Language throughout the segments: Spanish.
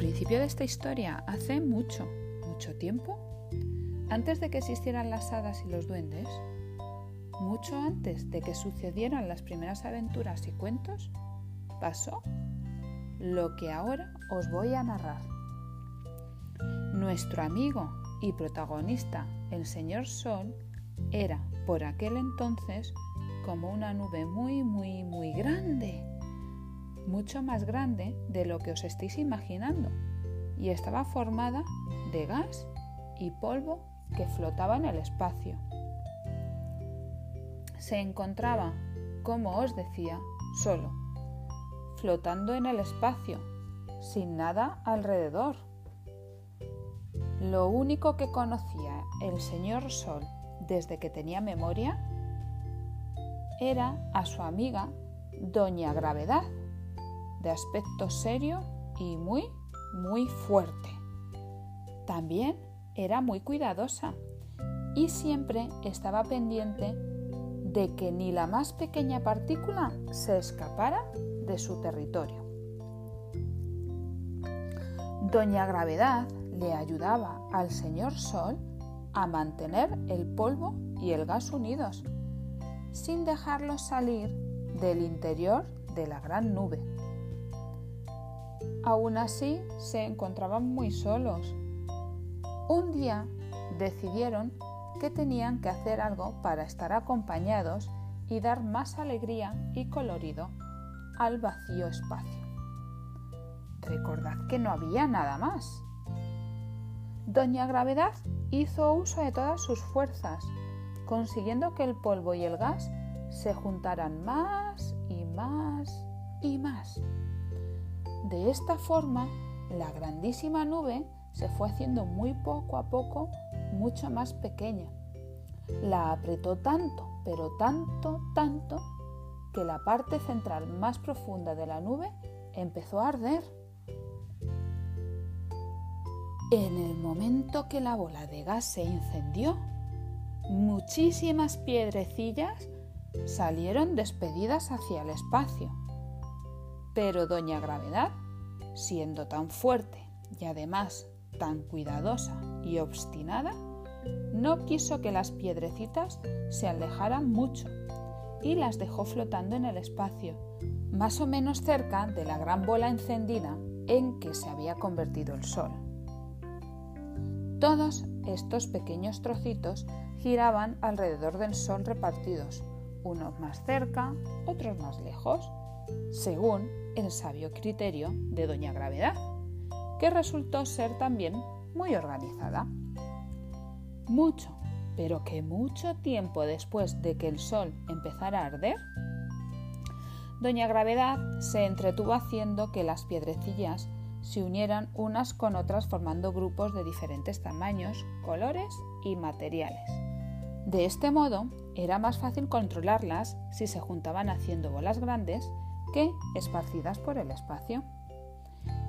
principio de esta historia, hace mucho, mucho tiempo, antes de que existieran las hadas y los duendes, mucho antes de que sucedieran las primeras aventuras y cuentos, pasó lo que ahora os voy a narrar. Nuestro amigo y protagonista, el señor Sol, era por aquel entonces como una nube muy, muy, muy grande, mucho más grande de lo que os estéis imaginando, y estaba formada de gas y polvo que flotaba en el espacio. Se encontraba, como os decía, solo, flotando en el espacio, sin nada alrededor. Lo único que conocía el señor Sol desde que tenía memoria era a su amiga Doña Gravedad, de aspecto serio y muy, muy fuerte. También era muy cuidadosa y siempre estaba pendiente de que ni la más pequeña partícula se escapara de su territorio. Doña Gravedad le ayudaba al señor Sol a mantener el polvo y el gas unidos, sin dejarlos salir del interior de la gran nube. Aún así, se encontraban muy solos. Un día decidieron que tenían que hacer algo para estar acompañados y dar más alegría y colorido al vacío espacio. Recordad que no había nada más. Doña Gravedad hizo uso de todas sus fuerzas, consiguiendo que el polvo y el gas se juntaran más y más y más. De esta forma, la grandísima nube se fue haciendo muy poco a poco mucho más pequeña. La apretó tanto, pero tanto, tanto, que la parte central más profunda de la nube empezó a arder. En el momento que la bola de gas se incendió, muchísimas piedrecillas salieron despedidas hacia el espacio. Pero Doña Gravedad, siendo tan fuerte y además tan cuidadosa y obstinada, no quiso que las piedrecitas se alejaran mucho y las dejó flotando en el espacio, más o menos cerca de la gran bola encendida en que se había convertido el Sol. Todos estos pequeños trocitos giraban alrededor del Sol repartidos, unos más cerca, otros más lejos, según el sabio criterio de Doña Gravedad, que resultó ser también muy organizada. Mucho, pero que mucho tiempo después de que el Sol empezara a arder, Doña Gravedad se entretuvo haciendo que las piedrecillas se unieran unas con otras formando grupos de diferentes tamaños, colores y materiales. De este modo, era más fácil controlarlas si se juntaban haciendo bolas grandes que esparcidas por el espacio.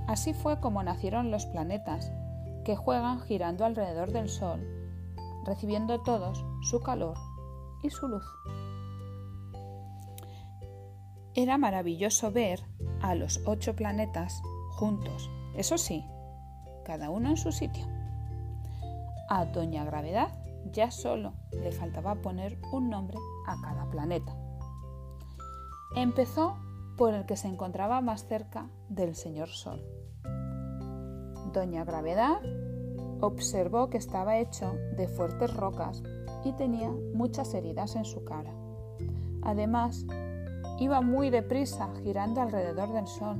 Así fue como nacieron los planetas, que juegan girando alrededor del Sol, recibiendo todos su calor y su luz. Era maravilloso ver a los ocho planetas juntos, eso sí, cada uno en su sitio. A Doña Gravedad ya solo le faltaba poner un nombre a cada planeta. Empezó por el que se encontraba más cerca del señor Sol. Doña Gravedad observó que estaba hecho de fuertes rocas y tenía muchas heridas en su cara. Además, iba muy deprisa girando alrededor del Sol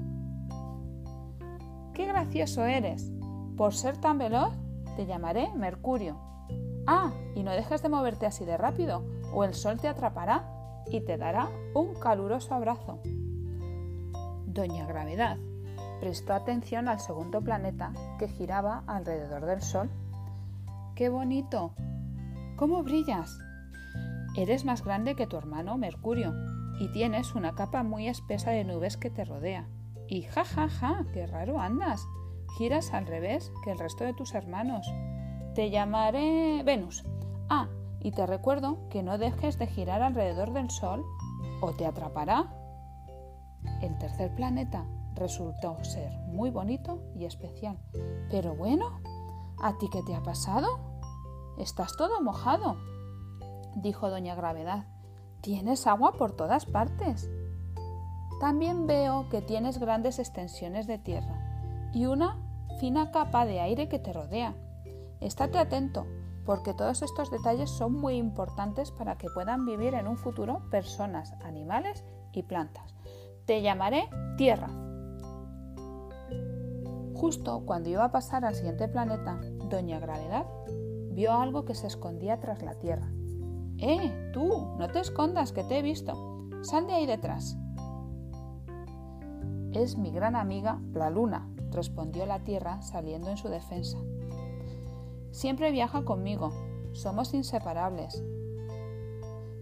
¡Qué gracioso eres! Por ser tan veloz, te llamaré Mercurio. Ah, y no dejes de moverte así de rápido, o el sol te atrapará y te dará un caluroso abrazo. Doña Gravedad prestó atención al segundo planeta que giraba alrededor del Sol. ¡Qué bonito! ¿Cómo brillas? Eres más grande que tu hermano Mercurio y tienes una capa muy espesa de nubes que te rodea. Y ja, ja, ja, qué raro andas. Giras al revés que el resto de tus hermanos. Te llamaré Venus. Ah, y te recuerdo que no dejes de girar alrededor del Sol o te atrapará. El tercer planeta resultó ser muy bonito y especial. Pero bueno, ¿a ti qué te ha pasado? Estás todo mojado, dijo doña Gravedad. Tienes agua por todas partes. También veo que tienes grandes extensiones de tierra y una fina capa de aire que te rodea. Estate atento, porque todos estos detalles son muy importantes para que puedan vivir en un futuro personas, animales y plantas. Te llamaré Tierra. Justo cuando iba a pasar al siguiente planeta, Doña Gravedad vio algo que se escondía tras la Tierra. ¡Eh, tú! No te escondas, que te he visto. Sal de ahí detrás. Es mi gran amiga, la Luna, respondió la Tierra saliendo en su defensa. Siempre viaja conmigo, somos inseparables.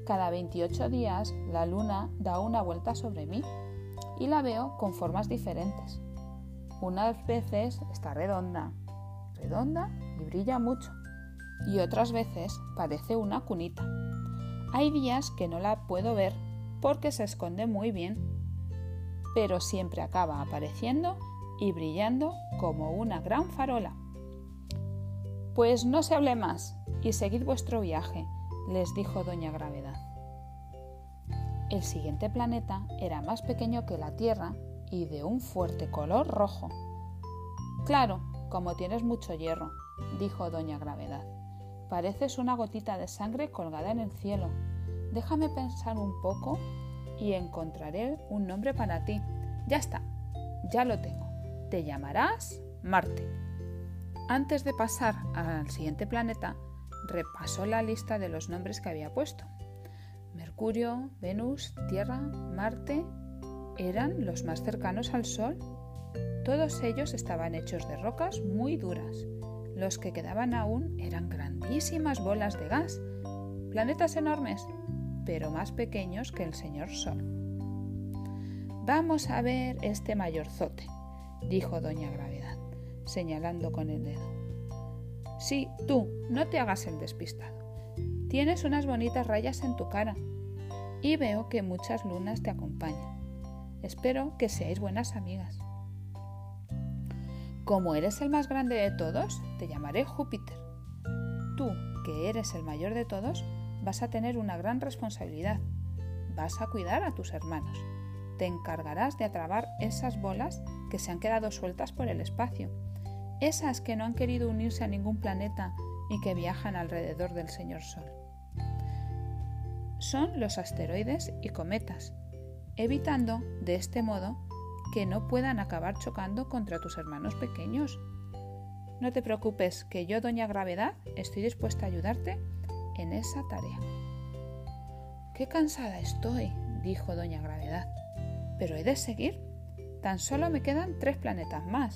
Cada 28 días la luna da una vuelta sobre mí y la veo con formas diferentes. Unas veces está redonda, redonda y brilla mucho, y otras veces parece una cunita. Hay días que no la puedo ver porque se esconde muy bien, pero siempre acaba apareciendo y brillando como una gran farola. Pues no se hable más y seguid vuestro viaje, les dijo Doña Gravedad. El siguiente planeta era más pequeño que la Tierra y de un fuerte color rojo. Claro, como tienes mucho hierro, dijo Doña Gravedad. Pareces una gotita de sangre colgada en el cielo. Déjame pensar un poco y encontraré un nombre para ti. Ya está, ya lo tengo. Te llamarás Marte. Antes de pasar al siguiente planeta, repasó la lista de los nombres que había puesto. Mercurio, Venus, Tierra, Marte eran los más cercanos al Sol. Todos ellos estaban hechos de rocas muy duras. Los que quedaban aún eran grandísimas bolas de gas, planetas enormes, pero más pequeños que el señor Sol. Vamos a ver este mayorzote, dijo doña Gravedad señalando con el dedo. Sí, tú, no te hagas el despistado. Tienes unas bonitas rayas en tu cara y veo que muchas lunas te acompañan. Espero que seáis buenas amigas. Como eres el más grande de todos, te llamaré Júpiter. Tú, que eres el mayor de todos, vas a tener una gran responsabilidad. Vas a cuidar a tus hermanos. Te encargarás de atrabar esas bolas que se han quedado sueltas por el espacio esas que no han querido unirse a ningún planeta y que viajan alrededor del señor Sol. Son los asteroides y cometas, evitando de este modo que no puedan acabar chocando contra tus hermanos pequeños. No te preocupes, que yo, Doña Gravedad, estoy dispuesta a ayudarte en esa tarea. Qué cansada estoy, dijo Doña Gravedad, pero he de seguir. Tan solo me quedan tres planetas más.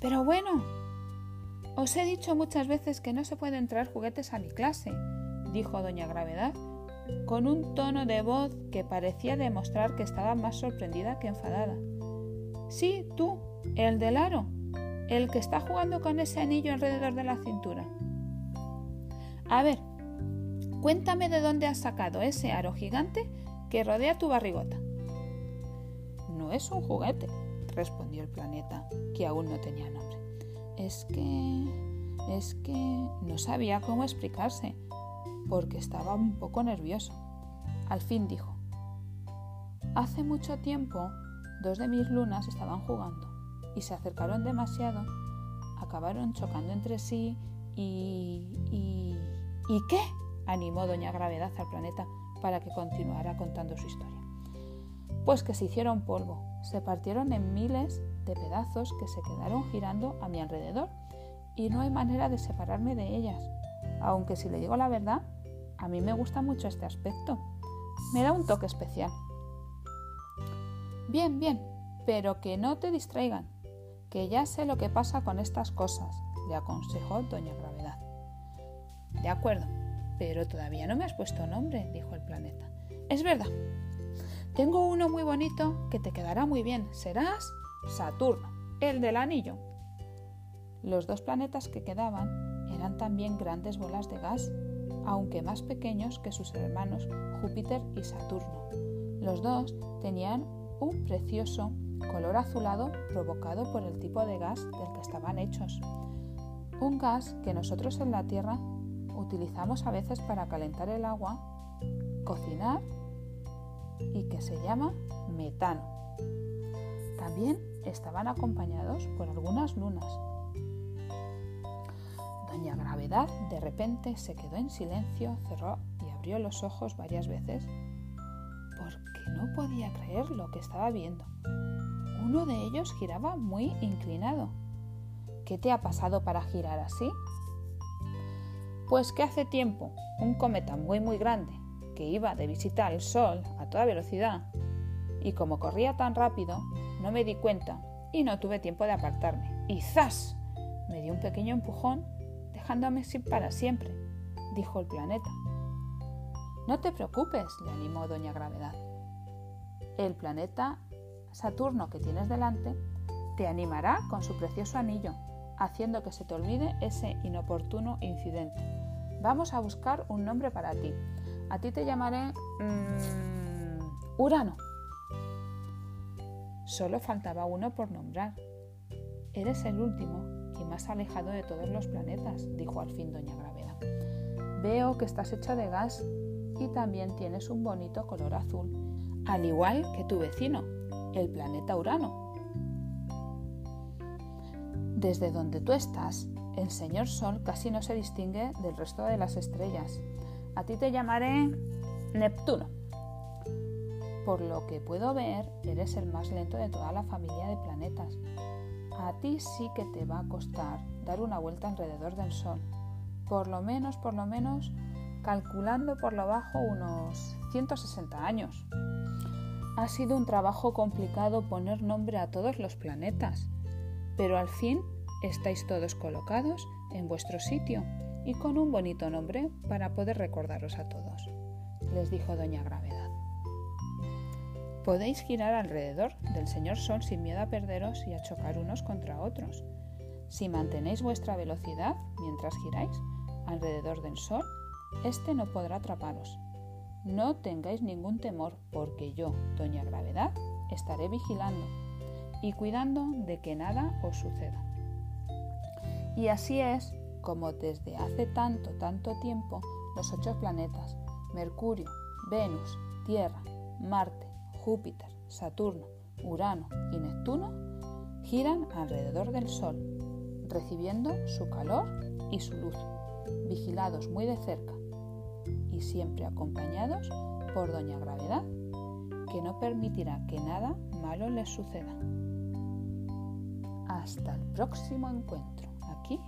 Pero bueno, os he dicho muchas veces que no se pueden traer juguetes a mi clase, dijo doña Gravedad, con un tono de voz que parecía demostrar que estaba más sorprendida que enfadada. Sí, tú, el del aro, el que está jugando con ese anillo alrededor de la cintura. A ver, cuéntame de dónde has sacado ese aro gigante que rodea tu barrigota. No es un juguete, respondió el planeta, que aún no tenía nombre. Es que... es que no sabía cómo explicarse, porque estaba un poco nervioso. Al fin dijo, Hace mucho tiempo, dos de mis lunas estaban jugando y se acercaron demasiado, acabaron chocando entre sí y... y... ¿Y qué? animó Doña Gravedad al planeta para que continuara contando su historia. Pues que se hicieron polvo, se partieron en miles de pedazos que se quedaron girando a mi alrededor y no hay manera de separarme de ellas, aunque si le digo la verdad, a mí me gusta mucho este aspecto. Me da un toque especial. Bien, bien, pero que no te distraigan, que ya sé lo que pasa con estas cosas, le aconsejó doña Gravedad. De acuerdo, pero todavía no me has puesto nombre, dijo el planeta. Es verdad, tengo uno muy bonito que te quedará muy bien. Serás Saturno, el del anillo. Los dos planetas que quedaban eran también grandes bolas de gas, aunque más pequeños que sus hermanos Júpiter y Saturno. Los dos tenían un precioso color azulado provocado por el tipo de gas del que estaban hechos. Un gas que nosotros en la Tierra utilizamos a veces para calentar el agua, cocinar y que se llama metano. También estaban acompañados por algunas lunas. Gravedad de repente se quedó en silencio, cerró y abrió los ojos varias veces porque no podía creer lo que estaba viendo. Uno de ellos giraba muy inclinado. ¿Qué te ha pasado para girar así? Pues que hace tiempo un cometa muy muy grande que iba de visita al Sol a toda velocidad y como corría tan rápido no me di cuenta y no tuve tiempo de apartarme. Y ¡zas! Me dio un pequeño empujón dejándome sin para siempre, dijo el planeta. No te preocupes, le animó Doña Gravedad. El planeta Saturno que tienes delante te animará con su precioso anillo, haciendo que se te olvide ese inoportuno incidente. Vamos a buscar un nombre para ti. A ti te llamaré mmm, Urano. Solo faltaba uno por nombrar. Eres el último y más alejado de todos los planetas, dijo al fin Doña Gravedad. Veo que estás hecha de gas y también tienes un bonito color azul, al igual que tu vecino, el planeta Urano. Desde donde tú estás, el señor Sol casi no se distingue del resto de las estrellas. A ti te llamaré Neptuno. Por lo que puedo ver, eres el más lento de toda la familia de planetas. A ti sí que te va a costar dar una vuelta alrededor del Sol. Por lo menos, por lo menos, calculando por lo bajo unos 160 años. Ha sido un trabajo complicado poner nombre a todos los planetas, pero al fin estáis todos colocados en vuestro sitio y con un bonito nombre para poder recordaros a todos, les dijo Doña Gravedad. Podéis girar alrededor del señor Sol sin miedo a perderos y a chocar unos contra otros. Si mantenéis vuestra velocidad mientras giráis alrededor del Sol, éste no podrá atraparos. No tengáis ningún temor, porque yo, Doña Gravedad, estaré vigilando y cuidando de que nada os suceda. Y así es como desde hace tanto, tanto tiempo los ocho planetas, Mercurio, Venus, Tierra, Marte, Júpiter, Saturno, Urano y Neptuno, giran alrededor del Sol, recibiendo su calor y su luz, vigilados muy de cerca y siempre acompañados por Doña Gravedad, que no permitirá que nada malo les suceda. Hasta el próximo encuentro, aquí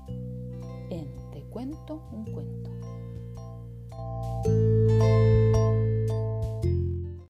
en Te cuento un cuento.